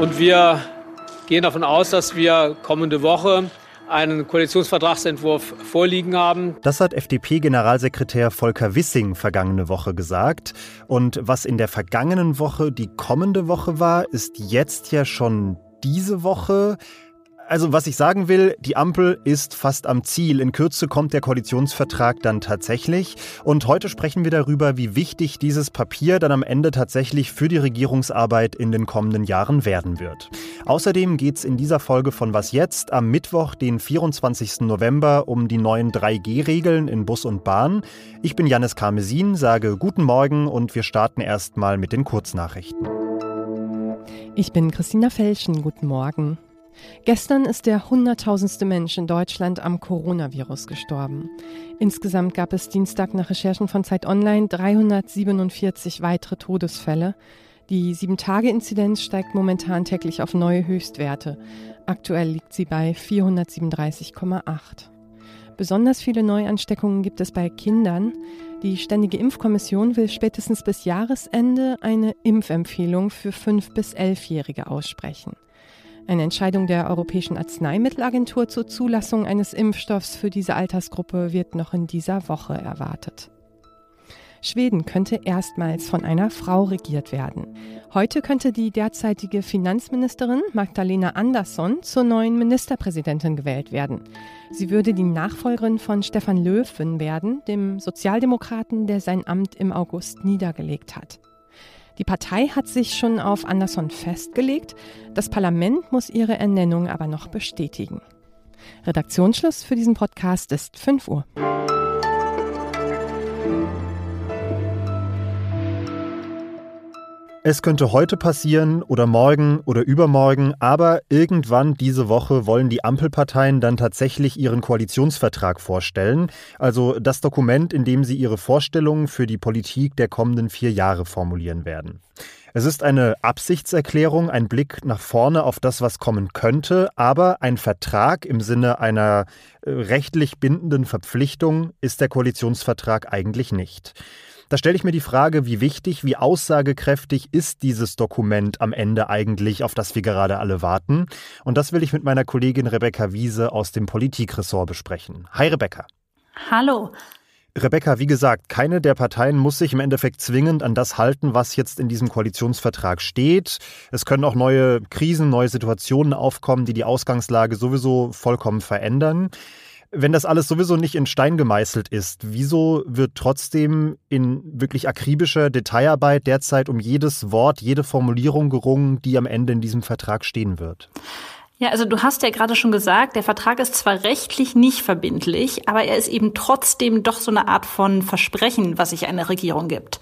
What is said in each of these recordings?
Und wir gehen davon aus, dass wir kommende Woche einen Koalitionsvertragsentwurf vorliegen haben. Das hat FDP-Generalsekretär Volker Wissing vergangene Woche gesagt. Und was in der vergangenen Woche die kommende Woche war, ist jetzt ja schon diese Woche. Also was ich sagen will, die Ampel ist fast am Ziel. In Kürze kommt der Koalitionsvertrag dann tatsächlich. Und heute sprechen wir darüber, wie wichtig dieses Papier dann am Ende tatsächlich für die Regierungsarbeit in den kommenden Jahren werden wird. Außerdem geht es in dieser Folge von Was jetzt am Mittwoch, den 24. November, um die neuen 3G-Regeln in Bus und Bahn. Ich bin Janis Karmesin, sage guten Morgen und wir starten erstmal mit den Kurznachrichten. Ich bin Christina Felschen, guten Morgen. Gestern ist der hunderttausendste Mensch in Deutschland am Coronavirus gestorben. Insgesamt gab es Dienstag nach Recherchen von Zeit Online 347 weitere Todesfälle. Die 7-Tage-Inzidenz steigt momentan täglich auf neue Höchstwerte. Aktuell liegt sie bei 437,8. Besonders viele Neuansteckungen gibt es bei Kindern. Die Ständige Impfkommission will spätestens bis Jahresende eine Impfempfehlung für 5- bis 11-Jährige aussprechen. Eine Entscheidung der Europäischen Arzneimittelagentur zur Zulassung eines Impfstoffs für diese Altersgruppe wird noch in dieser Woche erwartet. Schweden könnte erstmals von einer Frau regiert werden. Heute könnte die derzeitige Finanzministerin Magdalena Andersson zur neuen Ministerpräsidentin gewählt werden. Sie würde die Nachfolgerin von Stefan Löfven werden, dem Sozialdemokraten, der sein Amt im August niedergelegt hat. Die Partei hat sich schon auf Andersson festgelegt. Das Parlament muss ihre Ernennung aber noch bestätigen. Redaktionsschluss für diesen Podcast ist 5 Uhr. Es könnte heute passieren oder morgen oder übermorgen, aber irgendwann diese Woche wollen die Ampelparteien dann tatsächlich ihren Koalitionsvertrag vorstellen, also das Dokument, in dem sie ihre Vorstellungen für die Politik der kommenden vier Jahre formulieren werden. Es ist eine Absichtserklärung, ein Blick nach vorne auf das, was kommen könnte, aber ein Vertrag im Sinne einer äh, rechtlich bindenden Verpflichtung ist der Koalitionsvertrag eigentlich nicht. Da stelle ich mir die Frage, wie wichtig, wie aussagekräftig ist dieses Dokument am Ende eigentlich, auf das wir gerade alle warten? Und das will ich mit meiner Kollegin Rebecca Wiese aus dem Politikressort besprechen. Hi Rebecca. Hallo. Rebecca, wie gesagt, keine der Parteien muss sich im Endeffekt zwingend an das halten, was jetzt in diesem Koalitionsvertrag steht. Es können auch neue Krisen, neue Situationen aufkommen, die die Ausgangslage sowieso vollkommen verändern. Wenn das alles sowieso nicht in Stein gemeißelt ist, wieso wird trotzdem in wirklich akribischer Detailarbeit derzeit um jedes Wort, jede Formulierung gerungen, die am Ende in diesem Vertrag stehen wird? Ja, also du hast ja gerade schon gesagt, der Vertrag ist zwar rechtlich nicht verbindlich, aber er ist eben trotzdem doch so eine Art von Versprechen, was sich eine Regierung gibt.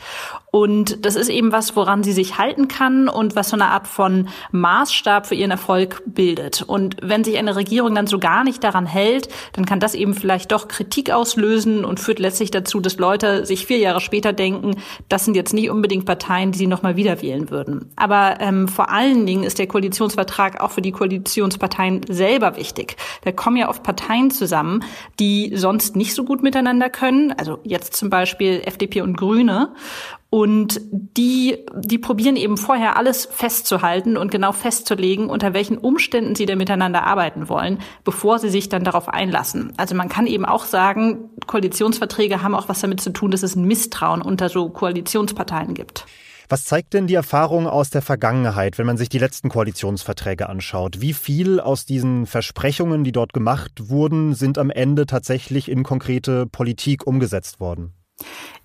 Und das ist eben was, woran sie sich halten kann und was so eine Art von Maßstab für ihren Erfolg bildet. Und wenn sich eine Regierung dann so gar nicht daran hält, dann kann das eben vielleicht doch Kritik auslösen und führt letztlich dazu, dass Leute sich vier Jahre später denken, das sind jetzt nicht unbedingt Parteien, die sie nochmal wieder wählen würden. Aber ähm, vor allen Dingen ist der Koalitionsvertrag auch für die Koalition Oppositionsparteien selber wichtig. Da kommen ja oft Parteien zusammen, die sonst nicht so gut miteinander können. Also jetzt zum Beispiel FDP und Grüne. Und die, die probieren eben vorher alles festzuhalten und genau festzulegen, unter welchen Umständen sie da miteinander arbeiten wollen, bevor sie sich dann darauf einlassen. Also man kann eben auch sagen, Koalitionsverträge haben auch was damit zu tun, dass es ein Misstrauen unter so Koalitionsparteien gibt. Was zeigt denn die Erfahrung aus der Vergangenheit, wenn man sich die letzten Koalitionsverträge anschaut? Wie viel aus diesen Versprechungen, die dort gemacht wurden, sind am Ende tatsächlich in konkrete Politik umgesetzt worden?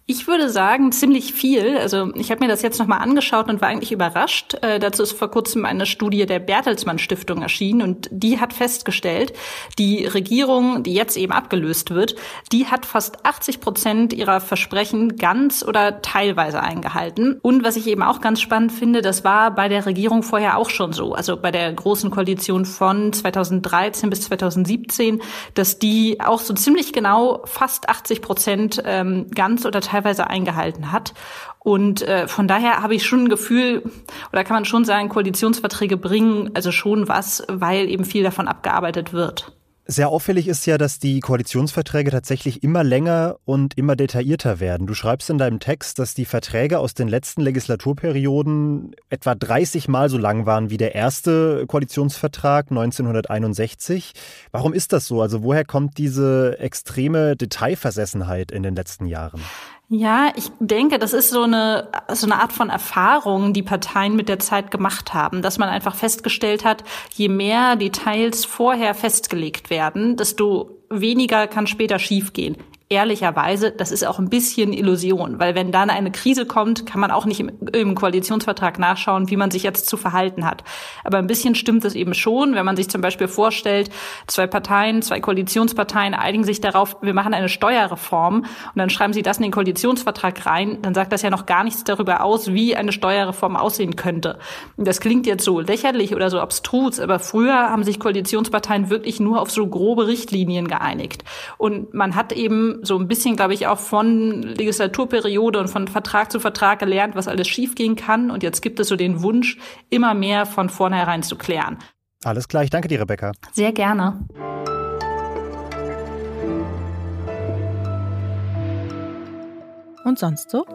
Ich würde sagen, ziemlich viel. Also ich habe mir das jetzt nochmal angeschaut und war eigentlich überrascht. Äh, dazu ist vor kurzem eine Studie der Bertelsmann Stiftung erschienen und die hat festgestellt, die Regierung, die jetzt eben abgelöst wird, die hat fast 80 Prozent ihrer Versprechen ganz oder teilweise eingehalten. Und was ich eben auch ganz spannend finde, das war bei der Regierung vorher auch schon so. Also bei der großen Koalition von 2013 bis 2017, dass die auch so ziemlich genau fast 80 Prozent ähm, ganz oder teilweise teilweise eingehalten hat. Und äh, von daher habe ich schon ein Gefühl, oder kann man schon sagen, Koalitionsverträge bringen also schon was, weil eben viel davon abgearbeitet wird. Sehr auffällig ist ja, dass die Koalitionsverträge tatsächlich immer länger und immer detaillierter werden. Du schreibst in deinem Text, dass die Verträge aus den letzten Legislaturperioden etwa 30 Mal so lang waren wie der erste Koalitionsvertrag 1961. Warum ist das so? Also woher kommt diese extreme Detailversessenheit in den letzten Jahren? Ja, ich denke, das ist so eine, so eine Art von Erfahrung, die Parteien mit der Zeit gemacht haben, dass man einfach festgestellt hat, je mehr Details vorher festgelegt werden, desto weniger kann später schiefgehen ehrlicherweise, das ist auch ein bisschen Illusion, weil wenn dann eine Krise kommt, kann man auch nicht im, im, Koalitionsvertrag nachschauen, wie man sich jetzt zu verhalten hat. Aber ein bisschen stimmt es eben schon, wenn man sich zum Beispiel vorstellt, zwei Parteien, zwei Koalitionsparteien einigen sich darauf, wir machen eine Steuerreform und dann schreiben sie das in den Koalitionsvertrag rein, dann sagt das ja noch gar nichts darüber aus, wie eine Steuerreform aussehen könnte. Das klingt jetzt so lächerlich oder so abstrus, aber früher haben sich Koalitionsparteien wirklich nur auf so grobe Richtlinien geeinigt. Und man hat eben so ein bisschen, glaube ich, auch von Legislaturperiode und von Vertrag zu Vertrag gelernt, was alles schiefgehen kann. Und jetzt gibt es so den Wunsch, immer mehr von vornherein zu klären. Alles klar, ich danke dir, Rebecca. Sehr gerne. Und sonst so?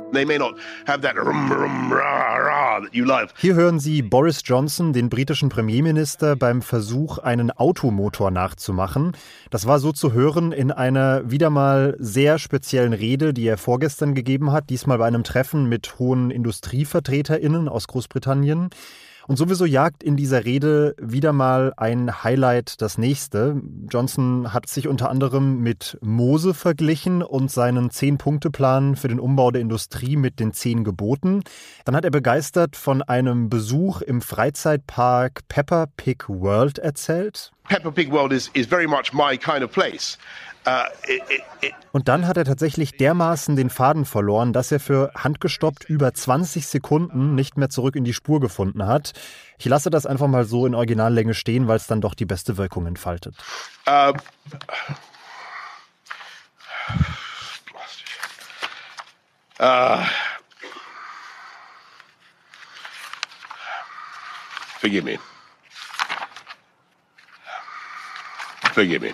Hier hören Sie Boris Johnson, den britischen Premierminister, beim Versuch, einen Automotor nachzumachen. Das war so zu hören in einer wieder mal sehr speziellen Rede, die er vorgestern gegeben hat, diesmal bei einem Treffen mit hohen Industrievertreterinnen aus Großbritannien. Und sowieso jagt in dieser Rede wieder mal ein Highlight das nächste. Johnson hat sich unter anderem mit Mose verglichen und seinen Zehn-Punkte-Plan für den Umbau der Industrie mit den zehn Geboten. Dann hat er begeistert von einem Besuch im Freizeitpark Pepper Pig World erzählt. Pepper Pig World is, is very much my kind of place. Äh, und dann hat er tatsächlich dermaßen den Faden verloren, dass er für handgestoppt über 20 Sekunden nicht mehr zurück in die Spur gefunden hat. Ich lasse das einfach mal so in Originallänge stehen, weil es dann doch die beste Wirkung entfaltet. Uh, uh, forgive me. Forgive me.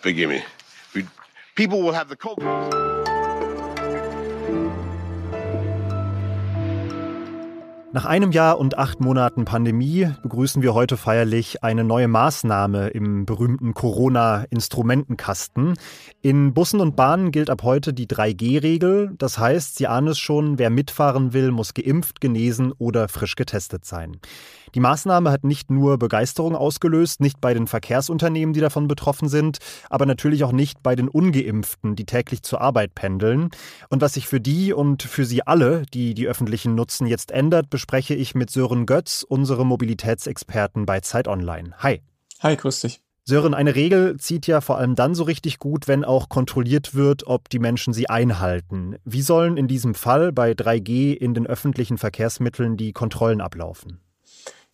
Forgive me. People will have the confidence. Nach einem Jahr und acht Monaten Pandemie begrüßen wir heute feierlich eine neue Maßnahme im berühmten Corona-Instrumentenkasten. In Bussen und Bahnen gilt ab heute die 3G-Regel. Das heißt, Sie ahnen es schon, wer mitfahren will, muss geimpft, genesen oder frisch getestet sein. Die Maßnahme hat nicht nur Begeisterung ausgelöst, nicht bei den Verkehrsunternehmen, die davon betroffen sind, aber natürlich auch nicht bei den ungeimpften, die täglich zur Arbeit pendeln. Und was sich für die und für sie alle, die die öffentlichen nutzen, jetzt ändert, bespreche ich mit Sören Götz, unserem Mobilitätsexperten bei Zeit Online. Hi. Hi, grüß dich. Sören, eine Regel zieht ja vor allem dann so richtig gut, wenn auch kontrolliert wird, ob die Menschen sie einhalten. Wie sollen in diesem Fall bei 3G in den öffentlichen Verkehrsmitteln die Kontrollen ablaufen?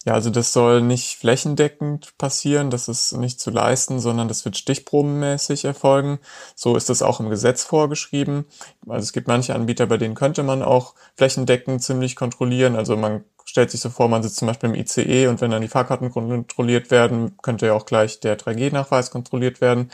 Ja, also das soll nicht flächendeckend passieren, das ist nicht zu leisten, sondern das wird stichprobenmäßig erfolgen. So ist es auch im Gesetz vorgeschrieben. Also es gibt manche Anbieter, bei denen könnte man auch flächendeckend ziemlich kontrollieren. Also man stellt sich so vor, man sitzt zum Beispiel im ICE und wenn dann die Fahrkarten kontrolliert werden, könnte ja auch gleich der 3G-Nachweis kontrolliert werden.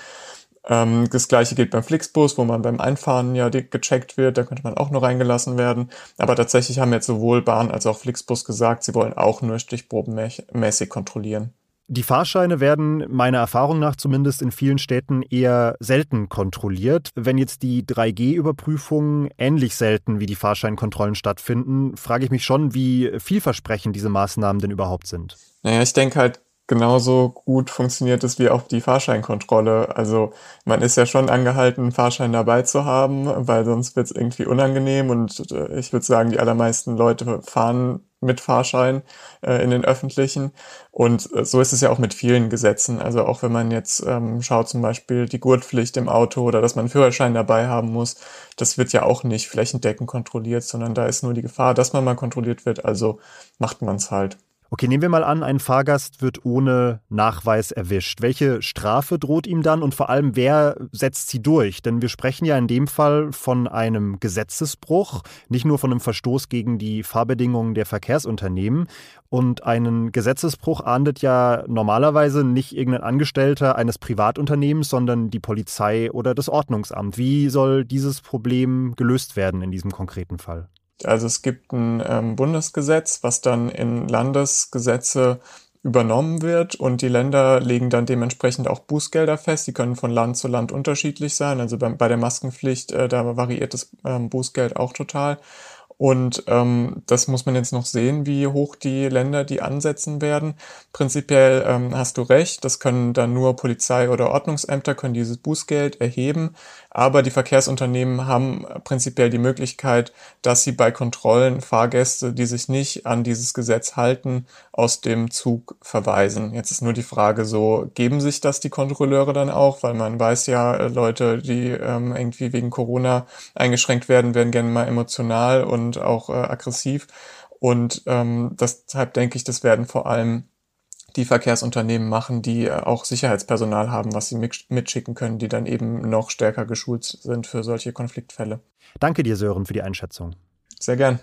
Ähm, das gleiche gilt beim Flixbus, wo man beim Einfahren ja gecheckt wird, da könnte man auch nur reingelassen werden. Aber tatsächlich haben jetzt sowohl Bahn als auch Flixbus gesagt, sie wollen auch nur stichprobenmäßig kontrollieren. Die Fahrscheine werden meiner Erfahrung nach zumindest in vielen Städten eher selten kontrolliert. Wenn jetzt die 3G-Überprüfungen ähnlich selten wie die Fahrscheinkontrollen stattfinden, frage ich mich schon, wie vielversprechend diese Maßnahmen denn überhaupt sind. Naja, ich denke halt, genauso gut funktioniert es wie auch die Fahrscheinkontrolle. Also man ist ja schon angehalten, einen Fahrschein dabei zu haben, weil sonst wird es irgendwie unangenehm und äh, ich würde sagen, die allermeisten Leute fahren mit Fahrschein äh, in den öffentlichen. Und äh, so ist es ja auch mit vielen Gesetzen. Also auch wenn man jetzt ähm, schaut, zum Beispiel die Gurtpflicht im Auto oder dass man einen Führerschein dabei haben muss, das wird ja auch nicht flächendeckend kontrolliert, sondern da ist nur die Gefahr, dass man mal kontrolliert wird. Also macht man es halt. Okay, nehmen wir mal an, ein Fahrgast wird ohne Nachweis erwischt. Welche Strafe droht ihm dann und vor allem, wer setzt sie durch? Denn wir sprechen ja in dem Fall von einem Gesetzesbruch, nicht nur von einem Verstoß gegen die Fahrbedingungen der Verkehrsunternehmen. Und einen Gesetzesbruch ahndet ja normalerweise nicht irgendein Angestellter eines Privatunternehmens, sondern die Polizei oder das Ordnungsamt. Wie soll dieses Problem gelöst werden in diesem konkreten Fall? Also es gibt ein ähm, Bundesgesetz, was dann in Landesgesetze übernommen wird und die Länder legen dann dementsprechend auch Bußgelder fest. Die können von Land zu Land unterschiedlich sein. Also bei, bei der Maskenpflicht, äh, da variiert das ähm, Bußgeld auch total. Und ähm, das muss man jetzt noch sehen, wie hoch die Länder die ansetzen werden. Prinzipiell ähm, hast du recht, das können dann nur Polizei oder Ordnungsämter können dieses Bußgeld erheben. Aber die Verkehrsunternehmen haben prinzipiell die Möglichkeit, dass sie bei Kontrollen Fahrgäste, die sich nicht an dieses Gesetz halten, aus dem Zug verweisen. Jetzt ist nur die Frage so, geben sich das die Kontrolleure dann auch? Weil man weiß ja, äh, Leute, die ähm, irgendwie wegen Corona eingeschränkt werden, werden gerne mal emotional und auch äh, aggressiv. Und ähm, deshalb denke ich, das werden vor allem die Verkehrsunternehmen machen, die äh, auch Sicherheitspersonal haben, was sie mitschicken können, die dann eben noch stärker geschult sind für solche Konfliktfälle. Danke dir, Sören, für die Einschätzung. Sehr gern.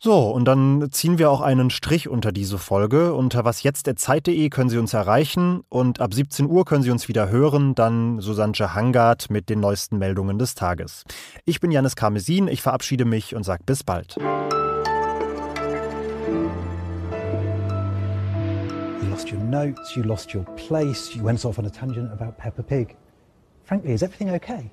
So, und dann ziehen wir auch einen Strich unter diese Folge. Unter wasjetzt.zeit.de können Sie uns erreichen und ab 17 Uhr können Sie uns wieder hören, dann Susanne Hangard mit den neuesten Meldungen des Tages. Ich bin Janis Karmesin, ich verabschiede mich und sage bis bald. Your notes, you lost your place, you went off on a tangent about Peppa Pig. Frankly, is everything okay?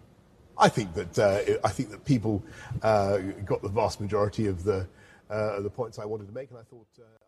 I think that uh, I think that people uh, got the vast majority of the uh, the points I wanted to make, and I thought. Uh